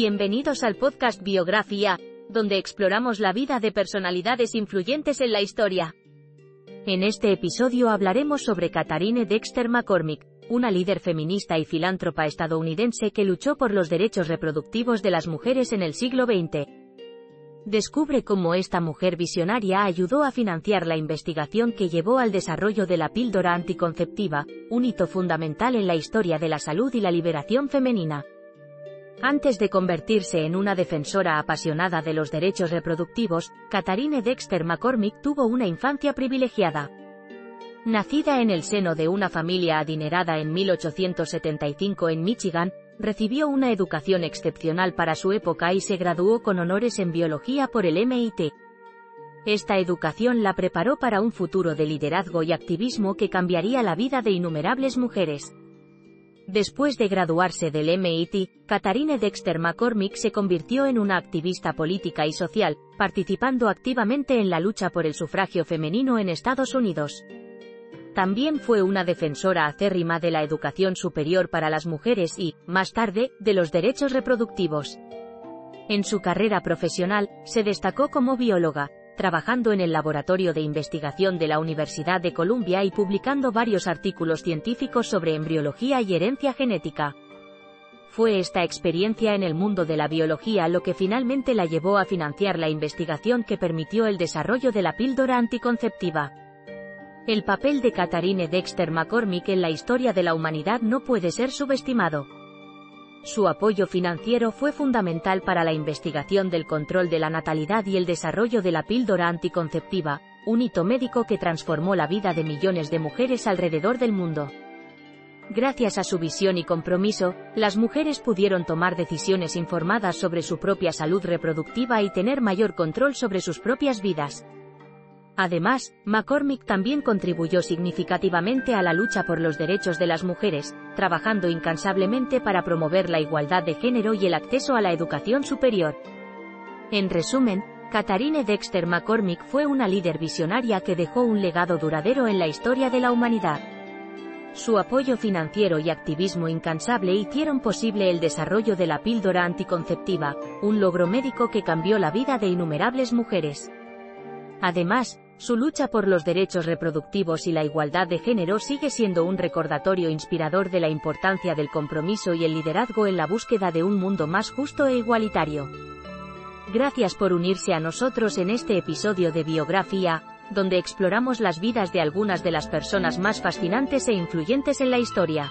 Bienvenidos al podcast Biografía, donde exploramos la vida de personalidades influyentes en la historia. En este episodio hablaremos sobre Katharine Dexter McCormick, una líder feminista y filántropa estadounidense que luchó por los derechos reproductivos de las mujeres en el siglo XX. Descubre cómo esta mujer visionaria ayudó a financiar la investigación que llevó al desarrollo de la píldora anticonceptiva, un hito fundamental en la historia de la salud y la liberación femenina. Antes de convertirse en una defensora apasionada de los derechos reproductivos, Katharine Dexter McCormick tuvo una infancia privilegiada. Nacida en el seno de una familia adinerada en 1875 en Michigan, recibió una educación excepcional para su época y se graduó con honores en biología por el MIT. Esta educación la preparó para un futuro de liderazgo y activismo que cambiaría la vida de innumerables mujeres. Después de graduarse del MIT, Katharine Dexter McCormick se convirtió en una activista política y social, participando activamente en la lucha por el sufragio femenino en Estados Unidos. También fue una defensora acérrima de la educación superior para las mujeres y, más tarde, de los derechos reproductivos. En su carrera profesional, se destacó como bióloga, trabajando en el Laboratorio de Investigación de la Universidad de Columbia y publicando varios artículos científicos sobre embriología y herencia genética. Fue esta experiencia en el mundo de la biología lo que finalmente la llevó a financiar la investigación que permitió el desarrollo de la píldora anticonceptiva. El papel de Katharine Dexter McCormick en la historia de la humanidad no puede ser subestimado. Su apoyo financiero fue fundamental para la investigación del control de la natalidad y el desarrollo de la píldora anticonceptiva, un hito médico que transformó la vida de millones de mujeres alrededor del mundo. Gracias a su visión y compromiso, las mujeres pudieron tomar decisiones informadas sobre su propia salud reproductiva y tener mayor control sobre sus propias vidas. Además, McCormick también contribuyó significativamente a la lucha por los derechos de las mujeres, trabajando incansablemente para promover la igualdad de género y el acceso a la educación superior. En resumen, Katharine Dexter McCormick fue una líder visionaria que dejó un legado duradero en la historia de la humanidad. Su apoyo financiero y activismo incansable hicieron posible el desarrollo de la píldora anticonceptiva, un logro médico que cambió la vida de innumerables mujeres. Además, su lucha por los derechos reproductivos y la igualdad de género sigue siendo un recordatorio inspirador de la importancia del compromiso y el liderazgo en la búsqueda de un mundo más justo e igualitario. Gracias por unirse a nosotros en este episodio de Biografía, donde exploramos las vidas de algunas de las personas más fascinantes e influyentes en la historia.